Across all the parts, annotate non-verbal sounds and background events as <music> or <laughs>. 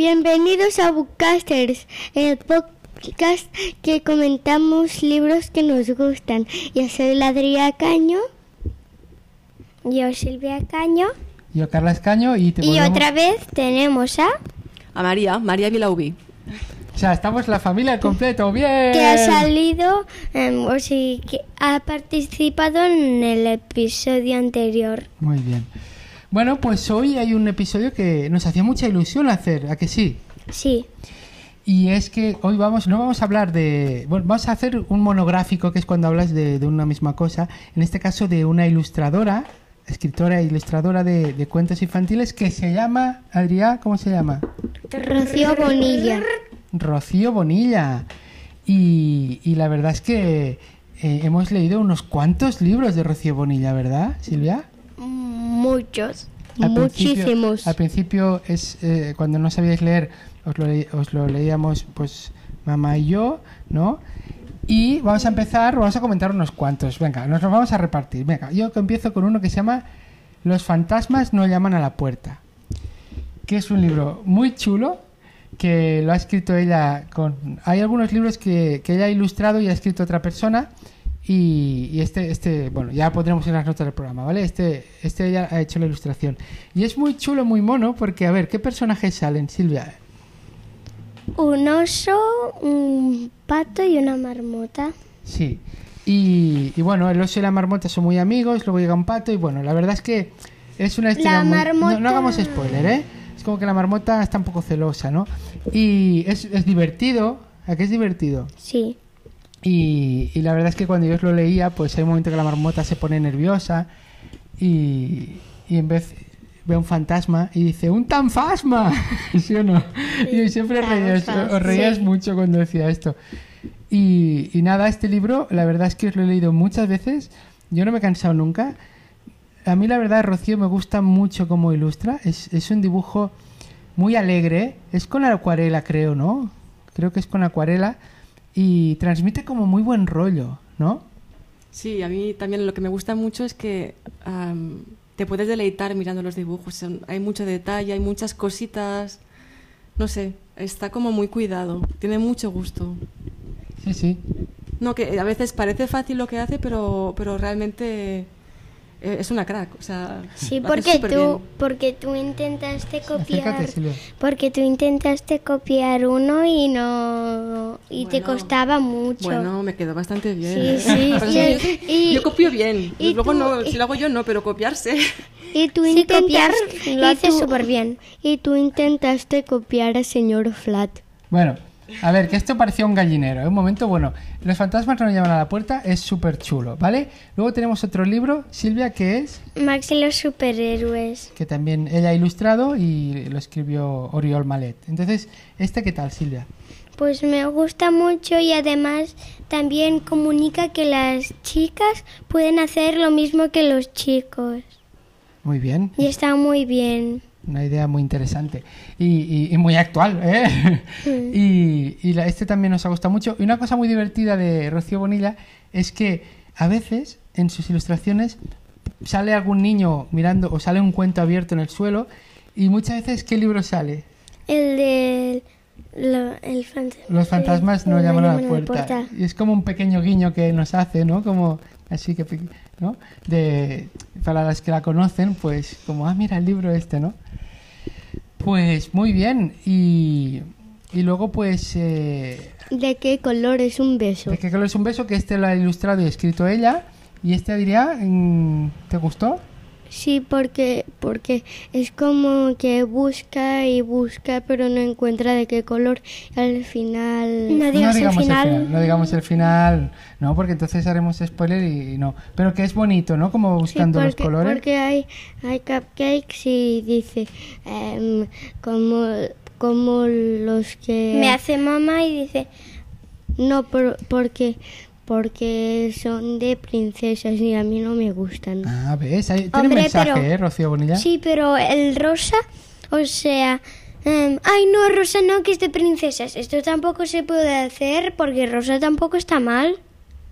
Bienvenidos a Bookcasters, el podcast que comentamos libros que nos gustan. Yo soy la Adrià Caño. Yo Silvia Caño. Yo Carla Caño y te Y volvemos- otra vez tenemos a... A María, María Vilaubi. O sea, estamos la familia al completo. ¡Bien! que ha salido, em, o sí, que ha participado en el episodio anterior. Muy bien. Bueno, pues hoy hay un episodio que nos hacía mucha ilusión hacer, ¿a que sí? Sí, Y es que hoy vamos, no vamos a hablar de. Bueno, vamos a hacer un monográfico que es cuando hablas de, de una misma cosa. En este caso de una ilustradora, escritora e ilustradora de, de cuentos infantiles que se llama. Adrià, ¿cómo se llama? Rocío Bonilla. Rocío Bonilla. Y, y la verdad es que eh, hemos leído unos cuantos libros de Rocío Bonilla, ¿verdad, Silvia? Muchos. Al principio- Muchísimos. al principio es eh, cuando no sabíais leer, os lo, le- os lo leíamos pues mamá y yo, ¿no? Y vamos a empezar, vamos a comentar unos cuantos. Venga, nos los vamos a repartir. Venga, yo empiezo con uno que se llama Los fantasmas no llaman a la puerta. Que es un libro muy chulo que lo ha escrito ella con... Hay algunos libros que, que ella ha ilustrado y ha escrito otra persona y, y este, este, bueno, ya pondremos en las notas del programa, ¿vale? Este, este ella ha hecho la ilustración. Y es muy chulo, muy mono, porque, a ver, ¿qué personajes salen, Silvia? Un oso, un pato y una marmota. Sí. Y, y bueno, el oso y la marmota son muy amigos, luego llega un pato y bueno, la verdad es que es una historia La muy... marmota- No, no hagamos spoiler, ¿eh? Es como que la marmota está un poco celosa, ¿no? Y es, es divertido, ¿a qué es divertido? Sí, Y, y la verdad es que cuando yo lo leía, pues hay un momento que la marmota se pone nerviosa y, y en vez ve un fantasma y dice ¡un tanfasma! <laughs> ¿Sí o no? y siempre reíais, os reíais Sí. mucho cuando decía esto. Y, y nada, este libro, la verdad es que os lo he leído muchas veces, yo no me he cansado nunca. A mí la verdad, Rocío, me gusta mucho cómo ilustra. Es, es un dibujo muy alegre. Es con acuarela, creo, ¿no? Creo que es con acuarela. Y transmite como muy buen rollo, ¿no? Sí, a mí también lo que me gusta mucho es que am, te puedes deleitar mirando los dibujos. Son- hay mucho detalle, hay muchas cositas. No sé, está como muy cuidado. Tiene mucho gusto. Sí, sí. No, que a veces parece fácil lo que hace, pero, pero realmente eh, es una crack. O sea, sí, porque tú, bien. porque tú intentaste copiar, Acércate, porque tú intentaste copiar uno y no, y te costaba mucho. Bueno, me quedó bastante bien. Sí, <laughs> sí, sí. yo, Y- yo copio bien. y Luego tú- no, si lo hago yo no, pero copiarse. Y tú <laughs> Sí, copiar intentas- lo y haces tú- súper bien. Y tú intentaste copiar a señor Flat. Bueno, a ver, que esto parecía un gallinero. ¿eh? Un momento, bueno, Los fantasmas no nos llaman a la puerta es súper chulo, ¿vale? Luego tenemos otro libro, Silvia, que es, Max y los superhéroes. que también ella ha ilustrado y lo escribió Oriol Malet. Entonces, ¿este qué tal, Silvia? Pues me gusta mucho y además también comunica que las chicas pueden hacer lo mismo que los chicos. Muy bien, Y está muy bien. Una idea muy interesante y, y- y muy actual, ¿eh? <laughs> y y la- este también nos ha gustado mucho. Y una cosa muy divertida de Rocío Bonilla es que a veces en sus ilustraciones sale algún niño mirando o sale un cuento abierto en el suelo y muchas veces ¿qué libro sale? El de lo- el fant- Los fantasmas no llaman a la puerta. Y es como un pequeño guiño que nos hace, ¿no? Como así que, ¿no? De, para las que la conocen, pues como, ah, mira el libro este, ¿no? Pues muy bien. Y, y luego, pues, eh, ¿De qué color es un beso? ¿de qué color es un beso? Que este lo ha ilustrado y escrito ella. Y este diría, mm, ¿te gustó? Sí, porque, porque es como que busca y busca, pero no encuentra de qué color. Al final... No digas el digamos final. No digamos el final, no, porque entonces haremos spoiler y, y no. Pero que es bonito, ¿no? Como Sí, buscando los colores. porque hay, hay cupcakes y dice em, como, como los que... Me hace mamá y dice, No, por- porque, porque son de princesas y a mí no me gustan. Ah, ves, tiene Hombre, mensaje, pero- ¿eh, Rocío Bonilla? sí, pero el rosa, o sea, em, ay no, rosa no, que es de princesas. Esto tampoco se puede hacer porque rosa tampoco está mal.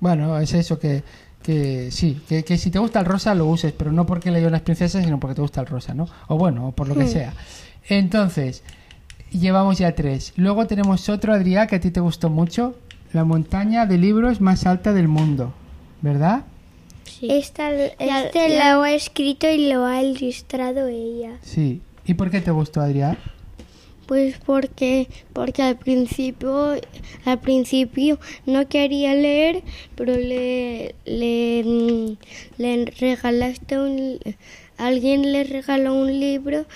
Bueno, es eso que, que sí, que, que si te gusta el rosa lo uses, pero no porque leyó las princesas, sino porque te gusta el rosa, ¿no? O bueno, o por lo que Hmm. sea. Entonces, llevamos ya tres. Luego tenemos otro, Adrián, que a ti te gustó mucho. La montaña de libros más alta del mundo. ¿Verdad? Esta, este lo ha escrito y lo ha ilustrado ella. Sí. ¿Y por qué te gustó, Adrián? Pues porque, porque al principio, al principio no quería leer, pero le, le, le regalaste un, alguien le regaló un libro,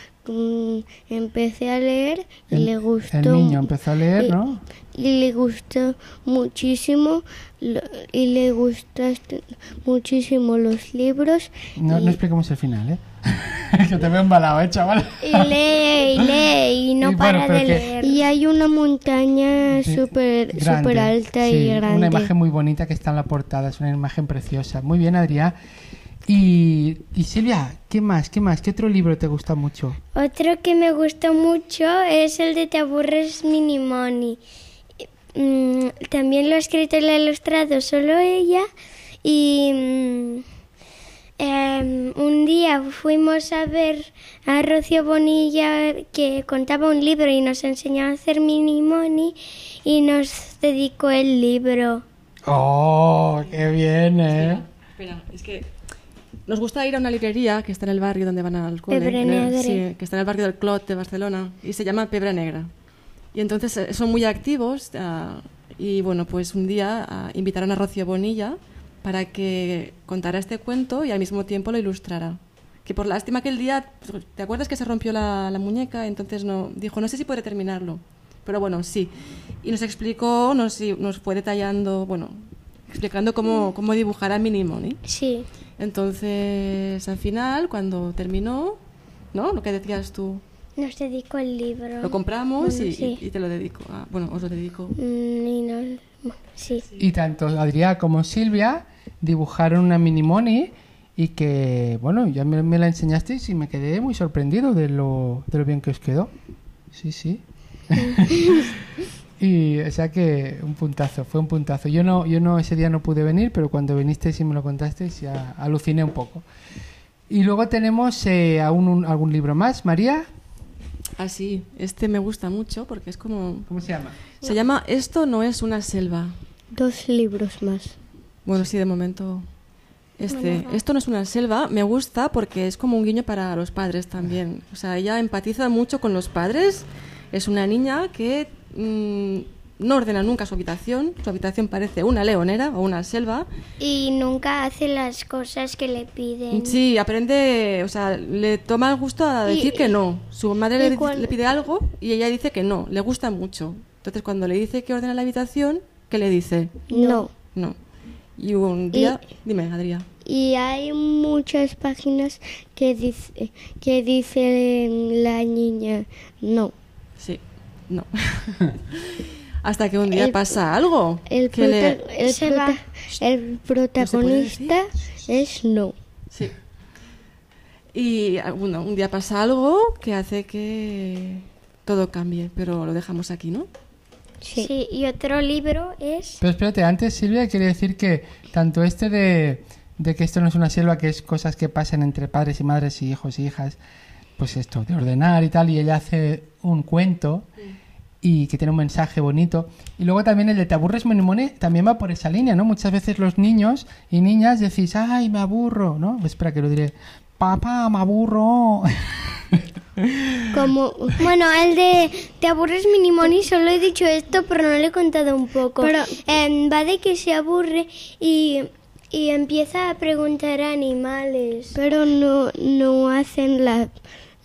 empecé a leer y El- le gustó. El niño empezó a leer, y- ¿no? Y le gustó muchísimo y le gustaste muchísimo los libros No, y, no expliquemos el final, ¿eh? <laughs> que te veo embalado, ¿eh, chaval? Y lee y lee y no <laughs> Y bueno, para pero de que- leer. y hay una montaña Sí, súper grande, súper alta sí, y grande. Una imagen muy bonita que está en la portada, es una imagen preciosa. Muy bien, Adrián. Y, y Silvia, ¿qué más? ¿Qué más? ¿Qué otro libro te gusta mucho? Otro que me gustó mucho es el de Te aburres Mini Money. Mm, también lo ha escrito y lo ha ilustrado solo ella. Y mm, em, un día fuimos a ver a Rocío Bonilla que contaba un libro y nos enseñó a hacer Mini Money y nos dedicó el libro. ¡Oh, qué bien, eh! Espera, es que nos gusta ir a una librería que está en el barrio donde van al cole. Pebre Negre. sí, que está en el barrio del Clot de Barcelona y se llama Pebre Negra. Y entonces eh, son muy activos ah, y bueno, pues un día ah, invitaron a Rocío Bonilla para que contara este cuento y al mismo tiempo lo ilustrara. Que por lástima que el día, ¿te acuerdas que se rompió la, la muñeca? Entonces no, dijo, no sé si podré terminarlo. Pero bueno, sí. Y nos explicó, nos, nos fue detallando, bueno, explicando cómo, cómo dibujar a Mini Money. Sí. Entonces, al final, cuando terminó, ¿no? Lo que decías tú, Nos dedicó el libro. lo compramos Bueno, y, sí. y te lo dedico. Ah, bueno, os lo dedico. Mm, y no- sí. Y tanto Adrián como Silvia dibujaron una mini money y que, bueno, ya me, me la enseñasteis y me quedé muy sorprendido de lo, de lo bien que os quedó. Sí, sí. <laughs> y, o sea que un puntazo, fue un puntazo. Yo no, yo no, ese día no pude venir, pero cuando vinisteis y me lo contasteis ya aluciné un poco. Y luego tenemos eh, aún un- algún libro más. María, Ah, sí, este me gusta mucho porque es como... ¿cómo se llama? Se llama Esto no es una selva. Dos libros más. Bueno, sí, de momento. Este, esto no es una selva, me gusta porque es como un guiño para los padres también. O sea, ella empatiza mucho con los padres. Es una niña que mm, no ordena nunca su habitación. Su habitación parece una leonera o una selva. Y nunca hace las cosas que le piden. Sí, aprende, o sea, le toma el gusto a Y- decir que no. Su madre le, le pide algo y ella dice que no, le gusta mucho. Entonces, cuando le dice que ordena la habitación, ¿qué le dice? No. No. Y un día, dime, Adrián. Y hay muchas páginas que dice que dice la niña no. Sí, no. <laughs> <laughs> Hasta que un día El- pasa algo. El, que le- prota- el, Se prota- va. el puede protagonista es no. Sí. Y ah, bueno, un día pasa algo que hace que todo cambie, pero lo dejamos aquí, ¿no? Sí. y otro libro es... Pero espérate, antes Silvia quería decir que tanto este de, de que esto no es una selva, que es cosas que pasan entre padres y madres y hijos y hijas, pues esto, de ordenar y tal, y ella hace un cuento y que tiene un mensaje bonito. Y luego también el de te aburres, Monimone, también va por esa línea, ¿no? Muchas veces los niños y niñas decís, ay, me aburro, ¿no? Espera que lo diré, papá, me aburro. <laughs> Como Bueno, el de Te aburres Minimoni, solo he dicho esto, pero no le he contado un poco. Pero- Em, va de que se aburre y, y empieza a preguntar a animales. pero no no hacen la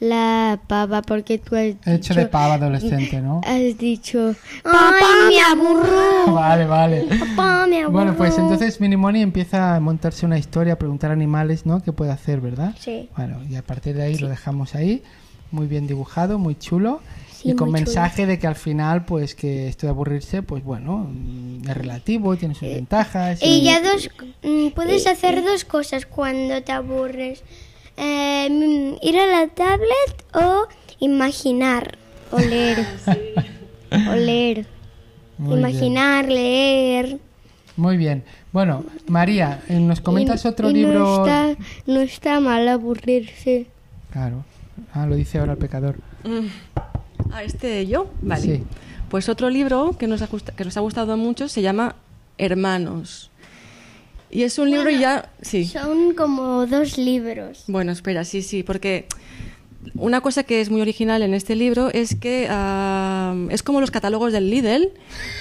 la pava porque tú has He hecho de pava adolescente, ¿no? has dicho ¡Ay, me aburro! Vale, vale. Papá, me aburro. Bueno, pues entonces Minimoni empieza a montarse una historia, a preguntar a animales, ¿no? ¿Qué puede hacer, verdad? Sí. Bueno, y a partir de ahí lo dejamos ahí, muy bien dibujado, muy chulo, Sí, y con chulo. mensaje de que al final, pues que esto de aburrirse, pues bueno, mm, es relativo, tiene sus ventajas. Y ya dos, mm, puedes hacer dos cosas cuando te aburres. Em, ir a la tablet o imaginar. o leer <laughs> o leer Muy bien. imaginar, leer. Muy bien. Bueno, María, eh, ¿nos comentas Y- otro y libro? no está no está mal aburrirse Claro. Ah, lo dice ahora el pecador. Mm. Ah, este yo, vale. Sí. Pues otro libro que nos ha, gusta- que nos ha gustado mucho se llama Hermanos. Y es un libro ya... Sí. Son como dos libros. Bueno, espera, sí, sí, porque una cosa que es muy original en este libro es que es como los catálogos del Lidl,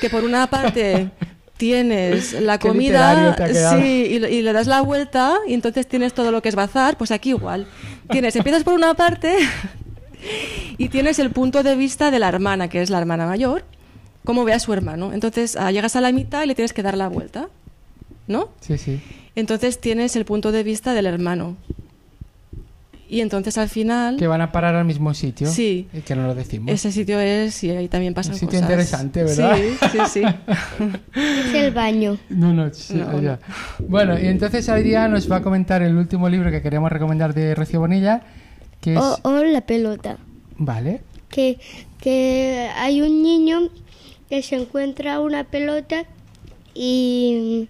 que por una parte <laughs> tienes la comida sí, y, le- y le das la vuelta y entonces tienes todo lo que es bazar, pues aquí igual. Tienes, empiezas por una parte <laughs> y tienes el punto de vista de la hermana, que es la hermana mayor, cómo ve a su hermano. Entonces ah, llegas a la mitad y le tienes que dar la vuelta, ¿no? Sí, sí. Entonces tienes el punto de vista del hermano. Y entonces al final, Que van a parar al mismo sitio. Sí. Y que no lo decimos. ese sitio es, y ahí también pasan Un sitio cosas. interesante, ¿verdad? Sí, sí, sí. <laughs> Es el baño. No, no, sí, No, ya. Bueno, y entonces Adrián nos va a comentar el último libro que queremos recomendar de Rocío Bonilla, que es... O, o la pelota. Vale. Que, que hay un niño que se encuentra una pelota y,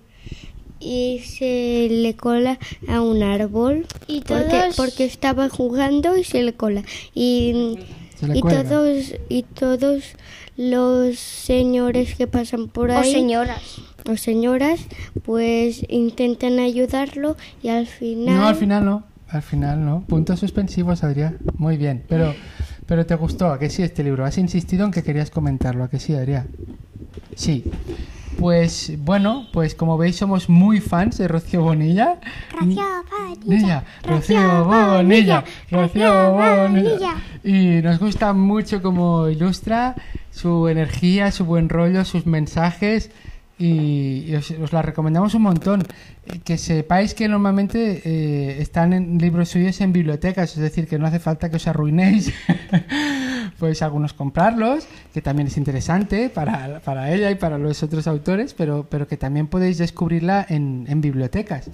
y se le cola a un árbol. Y porque, todos- porque estaba jugando y se le cola. Y, le y todos y todos los señores que pasan por O ahí señoras. o señoras pues intentan ayudarlo y al final No, al final no. Al final no. Puntos suspensivos, Adrián. Muy bien. Pero, pero te gustó, ¿a que sí este libro? Has insistido en que querías comentarlo, ¿a que sí, Adrián? Sí. Pues bueno, pues como veis somos muy fans de Rocío Bonilla. Rocío Bonilla, Rocío Bonilla, Rocío. Bonilla. Y nos gusta mucho cómo ilustra su energía, su buen rollo, sus mensajes. Y, os, os la recomendamos un montón. Eh, Que sepáis que normalmente eh, están en libros suyos en bibliotecas, es decir, que no hace falta que os arruinéis. <laughs> Pues algunos comprarlos, que también es interesante para, para ella y para los otros autores, pero, pero que también podéis descubrirla en, en bibliotecas.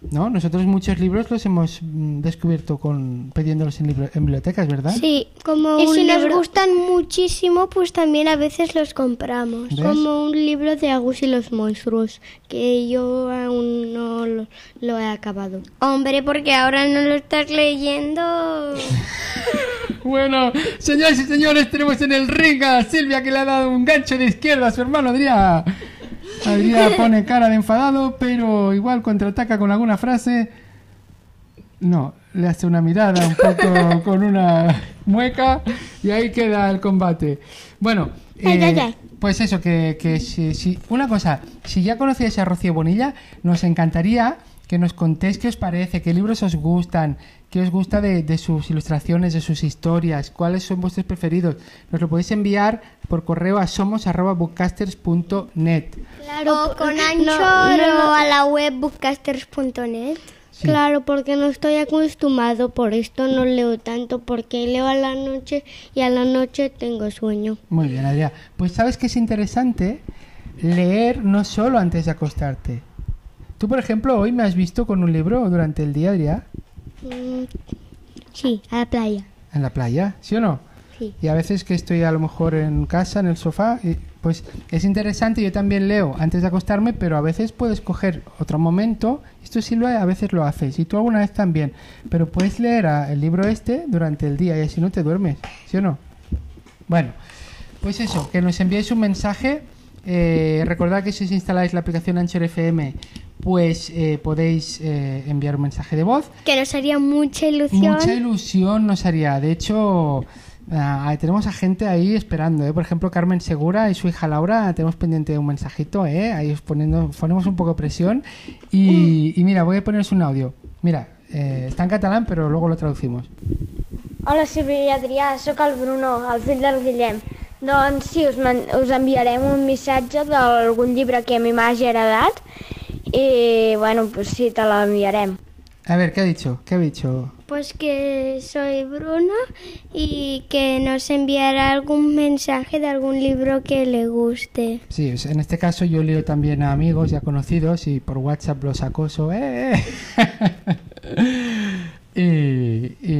¿No? Nosotros muchos libros los hemos mm, descubierto con pidiéndolos en, libro- en bibliotecas, ¿verdad? sí como Y un si nos gustan muchísimo, pues también a veces los compramos. ¿Ves? como un libro de Agus y los monstruos que yo aún no lo, lo he acabado Hombre, porque ahora no lo estás leyendo. <laughs> Bueno, señoras y señores, tenemos en el ring a Silvia que le ha dado un gancho de izquierda a su hermano Adrián. Adrián <laughs> pone cara de enfadado, pero igual contraataca con alguna frase. No, le hace una mirada un poco <laughs> con una mueca y ahí queda el combate. Bueno, eh, ay, ay. pues eso, que, que si, si- Una cosa, si ya conocíais a Rocío Bonilla, nos encantaría que nos contéis qué os parece, qué libros os gustan, qué os gusta de, de sus ilustraciones, de sus historias, cuáles son vuestros preferidos. Nos lo podéis enviar por correo a somos.bookcasters.net. claro o con no, Anchor no, a la web bookcasters.net. Sí. Claro, porque no estoy acostumbrado, por esto no leo tanto, porque leo a la noche y a la noche tengo sueño. Muy bien, Adrián. Pues sabes que es interesante leer no solo antes de acostarte. Tú, por ejemplo, hoy me has visto con un libro durante el día, Adrián, Mm, Sí, a la playa. en la playa, ¿sí o no? Sí. Y a veces que estoy a lo mejor en casa, en el sofá, y, pues es interesante, yo también leo antes de acostarme, pero a veces puedes coger otro momento, esto Silvia a veces lo haces, y tú alguna vez también, pero puedes leer el libro este durante el día y así no te duermes, ¿sí o no? Bueno, pues eso, que nos enviéis un mensaje, eh, recordad que si os instaláis la aplicación Anchor FM, pues eh, podéis eh, enviar un mensaje de voz, Que nos haría mucha ilusión. Mucha ilusión nos haría. De hecho, ah, tenemos a gente ahí esperando. ¿eh? Por ejemplo, Carmen Segura y su hija Laura, tenemos pendiente un mensajito. ¿eh? Ahí os poniendo, ponemos un poco de presión. Y, y mira, voy a poneros un audio. Mira, eh, está en catalán, pero luego lo traducimos. Hola Sílvia i Adrià, sóc el Bruno, el fill del Guillem. Doncs sí, us, us enviarem un missatge d'algun llibre que a mi m'hagi agradat i, bueno, pues sí, te l'enviarem. A ver, ¿qué ha dicho? ¿Qué ha dicho? Pues que soy Bruno y que nos enviará algún mensaje de algún libro que le guste. Sí, en este caso yo leo también a amigos y a conocidos y por WhatsApp los acoso. ¡eh! <laughs>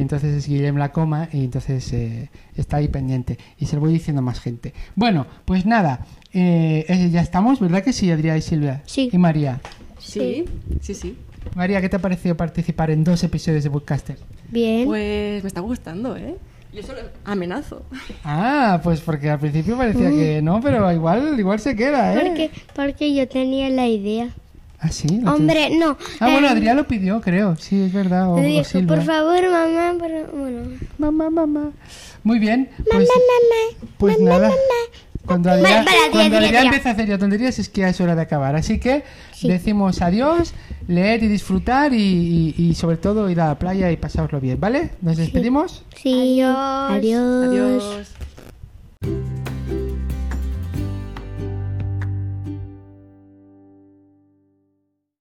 entonces es Guillem la coma y entonces eh, está ahí pendiente y se lo voy diciendo a más gente. Bueno, pues nada, eh, eh, ya estamos, ¿verdad que sí, Adrián y Silvia? Sí. Y María. Sí, sí, sí. María, ¿qué te ha parecido participar en dos episodios de Bookcaster? Bien. Pues me está gustando, ¿eh? Yo solo amenazo. Ah, pues porque al principio parecía que no, pero igual, igual se queda, ¿eh? Porque, porque yo tenía la idea. Ah, sí. Hombre, no. Ah, bueno, eh, Adrián lo pidió, creo. Sí, es verdad. O, o por favor, mamá, por- bueno. Mamá, mamá. Muy bien. Pues, pues nada. Cuando Adrián, Vale, vale, cuando Adrián, Adrián ya. empieza a hacer ya tonterías es que ya es hora de acabar. Así que decimos adiós, leer y disfrutar y, y- y sobre todo ir a la playa y pasároslo bien, ¿vale? ¿Nos despedimos? Sí. Adiós. Adiós. Adiós.